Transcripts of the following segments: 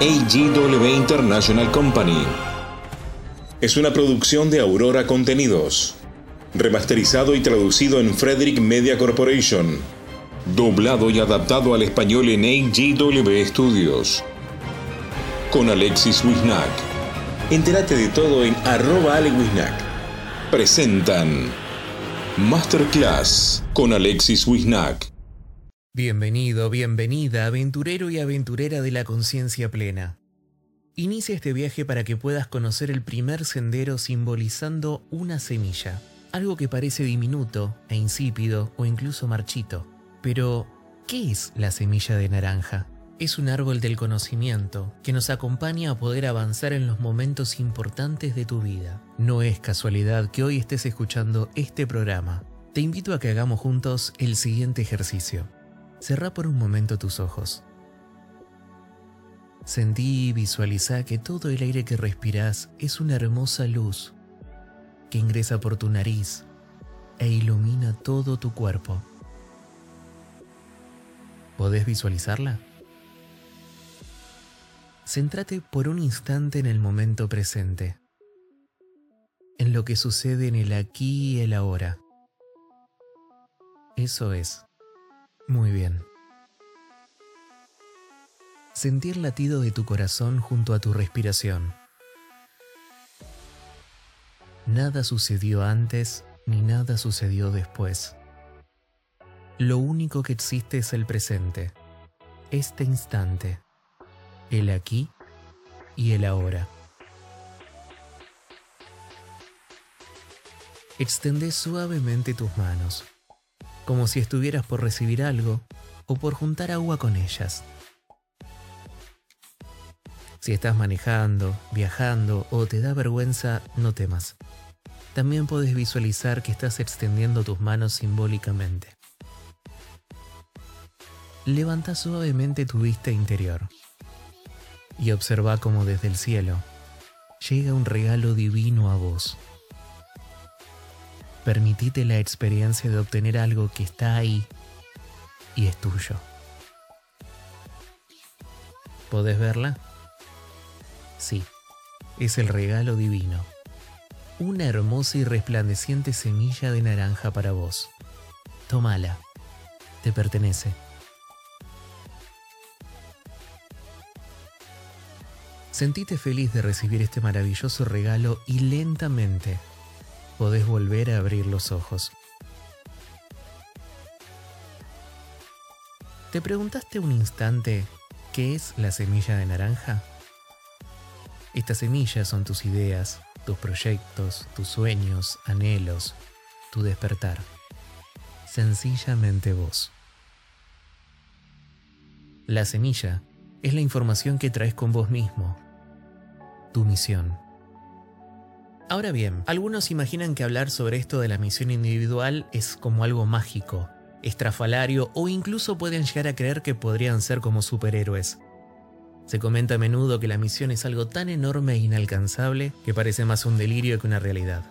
AGW International Company. Es una producción de Aurora Contenidos. Remasterizado y traducido en Frederick Media Corporation. Doblado y adaptado al español en AGW Studios. Con Alexis Wisnack. Entérate de todo en arroba Wisnack. Presentan Masterclass con Alexis Wisnack. Bienvenido, bienvenida, aventurero y aventurera de la conciencia plena. Inicia este viaje para que puedas conocer el primer sendero simbolizando una semilla, algo que parece diminuto e insípido o incluso marchito. Pero, ¿qué es la semilla de naranja? Es un árbol del conocimiento que nos acompaña a poder avanzar en los momentos importantes de tu vida. No es casualidad que hoy estés escuchando este programa. Te invito a que hagamos juntos el siguiente ejercicio. Cerra por un momento tus ojos. Sentí y visualiza que todo el aire que respiras es una hermosa luz que ingresa por tu nariz e ilumina todo tu cuerpo. ¿Podés visualizarla? Céntrate por un instante en el momento presente, en lo que sucede en el aquí y el ahora. Eso es. Muy bien. Sentir latido de tu corazón junto a tu respiración. Nada sucedió antes ni nada sucedió después. Lo único que existe es el presente, este instante, el aquí y el ahora. Extende suavemente tus manos como si estuvieras por recibir algo o por juntar agua con ellas. Si estás manejando, viajando o te da vergüenza, no temas. También puedes visualizar que estás extendiendo tus manos simbólicamente. Levanta suavemente tu vista interior y observa cómo desde el cielo llega un regalo divino a vos. Permitite la experiencia de obtener algo que está ahí y es tuyo. ¿Podés verla? Sí, es el regalo divino. Una hermosa y resplandeciente semilla de naranja para vos. Tómala, te pertenece. Sentite feliz de recibir este maravilloso regalo y lentamente podés volver a abrir los ojos. ¿Te preguntaste un instante qué es la semilla de naranja? Estas semillas son tus ideas, tus proyectos, tus sueños, anhelos, tu despertar. Sencillamente vos. La semilla es la información que traes con vos mismo, tu misión. Ahora bien, algunos imaginan que hablar sobre esto de la misión individual es como algo mágico, estrafalario o incluso pueden llegar a creer que podrían ser como superhéroes. Se comenta a menudo que la misión es algo tan enorme e inalcanzable que parece más un delirio que una realidad.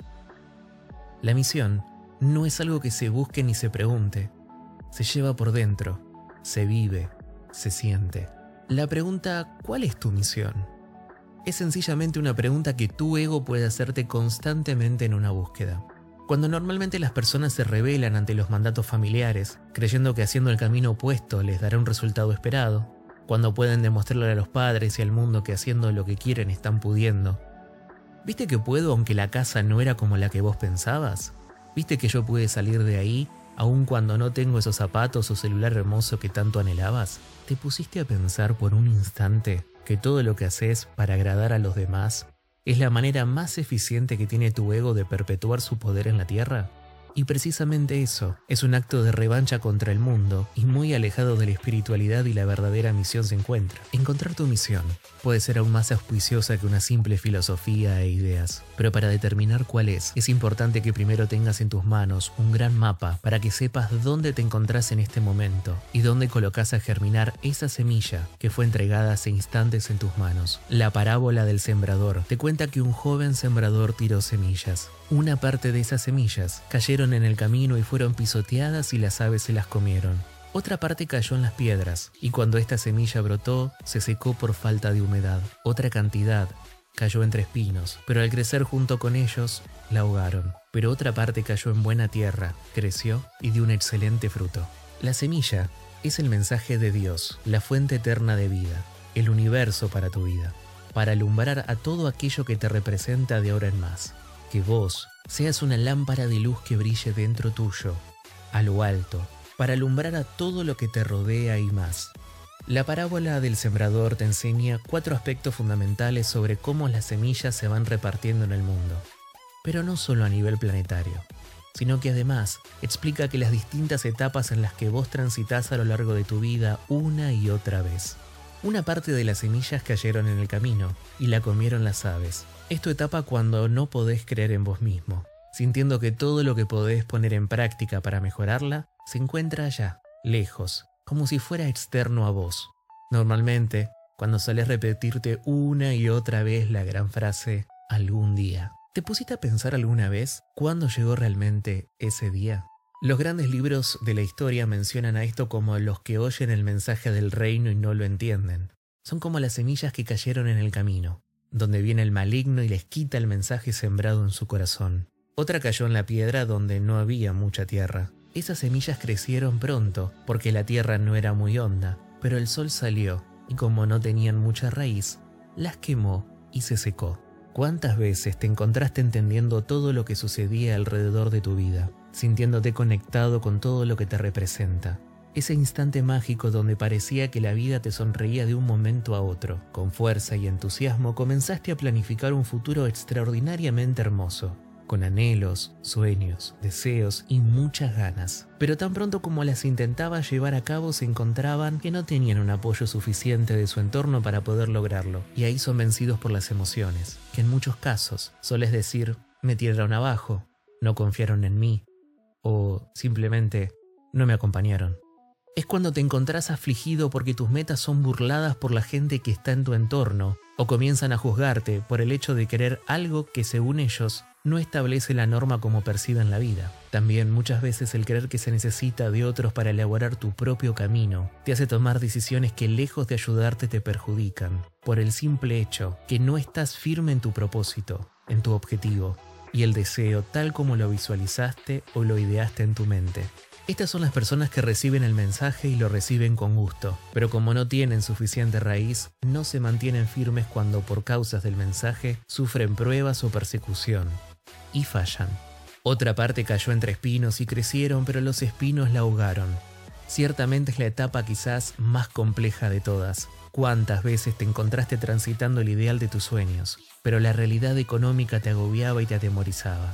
La misión no es algo que se busque ni se pregunte, se lleva por dentro, se vive, se siente. La pregunta ¿cuál es tu misión? Es sencillamente una pregunta que tu ego puede hacerte constantemente en una búsqueda. Cuando normalmente las personas se rebelan ante los mandatos familiares, creyendo que haciendo el camino opuesto les dará un resultado esperado, cuando pueden demostrarle a los padres y al mundo que haciendo lo que quieren están pudiendo. ¿Viste que puedo aunque la casa no era como la que vos pensabas? ¿Viste que yo pude salir de ahí aun cuando no tengo esos zapatos o celular hermoso que tanto anhelabas? ¿Te pusiste a pensar por un instante que todo lo que haces para agradar a los demás es la manera más eficiente que tiene tu ego de perpetuar su poder en la Tierra? Y precisamente eso es un acto de revancha contra el mundo y muy alejado de la espiritualidad y la verdadera misión se encuentra. Encontrar tu misión puede ser aún más auspiciosa que una simple filosofía e ideas, pero para determinar cuál es, es importante que primero tengas en tus manos un gran mapa para que sepas dónde te encontrás en este momento y dónde colocas a germinar esa semilla que fue entregada hace instantes en tus manos. La parábola del sembrador te cuenta que un joven sembrador tiró semillas. Una parte de esas semillas cayeron en el camino y fueron pisoteadas y las aves se las comieron. Otra parte cayó en las piedras, y cuando esta semilla brotó, se secó por falta de humedad. Otra cantidad cayó entre espinos, pero al crecer junto con ellos, la ahogaron. Pero otra parte cayó en buena tierra, creció y dio un excelente fruto. La semilla es el mensaje de Dios, la fuente eterna de vida, el universo para tu vida, para alumbrar a todo aquello que te representa de ahora en más. Que vos seas una lámpara de luz que brille dentro tuyo, a lo alto, para alumbrar a todo lo que te rodea y más. La parábola del sembrador te enseña cuatro aspectos fundamentales sobre cómo las semillas se van repartiendo en el mundo, pero no solo a nivel planetario, sino que además explica que las distintas etapas en las que vos transitas a lo largo de tu vida una y otra vez. Una parte de las semillas cayeron en el camino y la comieron las aves. Es tu etapa cuando no podés creer en vos mismo, sintiendo que todo lo que podés poner en práctica para mejorarla se encuentra allá, lejos, como si fuera externo a vos. Normalmente, cuando sales repetirte una y otra vez la gran frase algún día. ¿Te pusiste a pensar alguna vez cuándo llegó realmente ese día? Los grandes libros de la historia mencionan a esto como los que oyen el mensaje del reino y no lo entienden. Son como las semillas que cayeron en el camino, donde viene el maligno y les quita el mensaje sembrado en su corazón. Otra cayó en la piedra donde no había mucha tierra, esas semillas crecieron pronto, porque la tierra no era muy honda, pero el sol salió, y como no tenían mucha raíz, las quemó y se secó. ¿Cuántas veces te encontraste entendiendo todo lo que sucedía alrededor de tu vida, sintiéndote conectado con todo lo que te representa? Ese instante mágico donde parecía que la vida te sonreía de un momento a otro, con fuerza y entusiasmo comenzaste a planificar un futuro extraordinariamente hermoso, con anhelos, sueños, deseos y muchas ganas. Pero tan pronto como las intentaba llevar a cabo se encontraban que no tenían un apoyo suficiente de su entorno para poder lograrlo, y ahí son vencidos por las emociones, que en muchos casos soles decir, me tiraron abajo, no confiaron en mí, o simplemente no me acompañaron. Es cuando te encontrás afligido porque tus metas son burladas por la gente que está en tu entorno, o comienzan a juzgarte por el hecho de querer algo que según ellos no establece la norma como perciben la vida. También muchas veces el creer que se necesita de otros para elaborar tu propio camino te hace tomar decisiones que lejos de ayudarte te perjudican, por el simple hecho que no estás firme en tu propósito, en tu objetivo, y el deseo tal como lo visualizaste o lo ideaste en tu mente. Estas son las personas que reciben el mensaje y lo reciben con gusto, pero como no tienen suficiente raíz, no se mantienen firmes cuando por causas del mensaje sufren pruebas o persecución y fallan. Otra parte cayó entre espinos y crecieron, pero los espinos la ahogaron. Ciertamente es la etapa quizás más compleja de todas. ¿Cuántas veces te encontraste transitando el ideal de tus sueños, pero la realidad económica te agobiaba y te atemorizaba?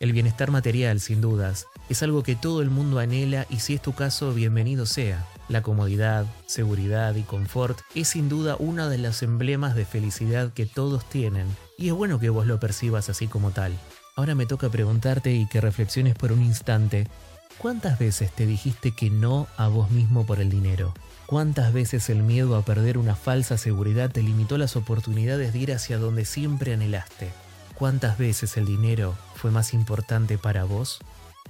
El bienestar material, sin dudas, es algo que todo el mundo anhela y si es tu caso, bienvenido sea. La comodidad, seguridad y confort es sin duda uno de los emblemas de felicidad que todos tienen, y es bueno que vos lo percibas así como tal. Ahora me toca preguntarte y que reflexiones por un instante, ¿cuántas veces te dijiste que no a vos mismo por el dinero? ¿Cuántas veces el miedo a perder una falsa seguridad te limitó las oportunidades de ir hacia donde siempre anhelaste? ¿Cuántas veces el dinero fue más importante para vos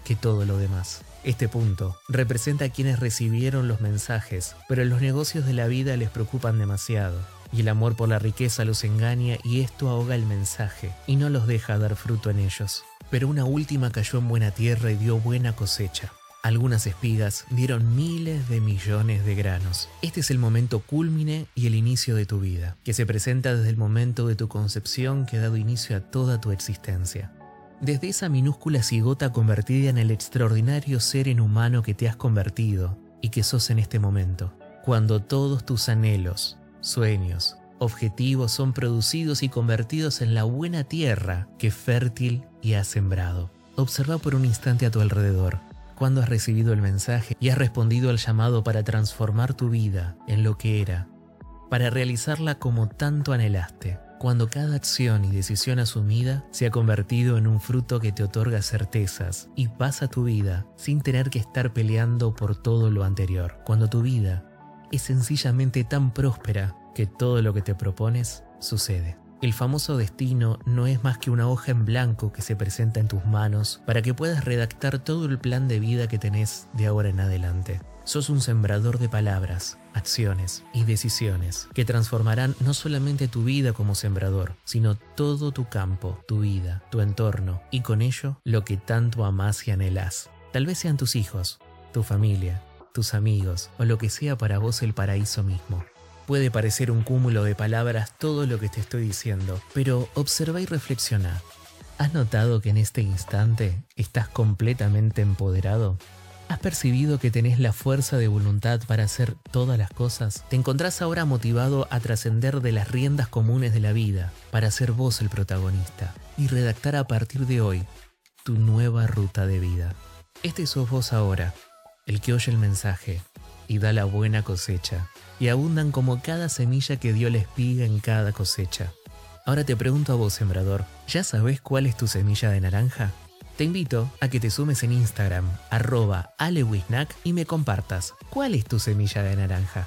que todo lo demás? Este punto representa a quienes recibieron los mensajes, pero los negocios de la vida les preocupan demasiado y el amor por la riqueza los engaña y esto ahoga el mensaje y no los deja dar fruto en ellos. Pero una última cayó en buena tierra y dio buena cosecha. Algunas espigas dieron miles de millones de granos. Este es el momento cúlmine y el inicio de tu vida, que se presenta desde el momento de tu concepción que ha dado inicio a toda tu existencia. Desde esa minúscula cigota convertida en el extraordinario ser en humano que te has convertido y que sos en este momento, cuando todos tus anhelos, sueños, objetivos son producidos y convertidos en la buena tierra que fértil y has sembrado. Observa por un instante a tu alrededor, cuando has recibido el mensaje y has respondido al llamado para transformar tu vida en lo que era, para realizarla como tanto anhelaste, cuando cada acción y decisión asumida se ha convertido en un fruto que te otorga certezas y pasa tu vida sin tener que estar peleando por todo lo anterior, cuando tu vida es sencillamente tan próspera que todo lo que te propones sucede. El famoso destino no es más que una hoja en blanco que se presenta en tus manos para que puedas redactar todo el plan de vida que tenés de ahora en adelante. Sos un sembrador de palabras, acciones y decisiones que transformarán no solamente tu vida como sembrador, sino todo tu campo, tu vida, tu entorno y con ello lo que tanto amas y anhelás. Tal vez sean tus hijos, tu familia, tus amigos o lo que sea para vos el paraíso mismo. Puede parecer un cúmulo de palabras todo lo que te estoy diciendo, pero observa y reflexiona. ¿Has notado que en este instante estás completamente empoderado? ¿Has percibido que tenés la fuerza de voluntad para hacer todas las cosas? ¿Te encontrás ahora motivado a trascender de las riendas comunes de la vida para ser vos el protagonista y redactar a partir de hoy tu nueva ruta de vida? Este sos vos ahora, el que oye el mensaje y da la buena cosecha, y abundan como cada semilla que dio la espiga en cada cosecha. Ahora te pregunto a vos, sembrador, ¿ya sabes cuál es tu semilla de naranja? Te invito a que te sumes en Instagram, arroba alewisnac y me compartas cuál es tu semilla de naranja.